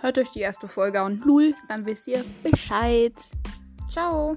Hört euch die erste Folge an. Lul, dann wisst ihr Bescheid. Ciao.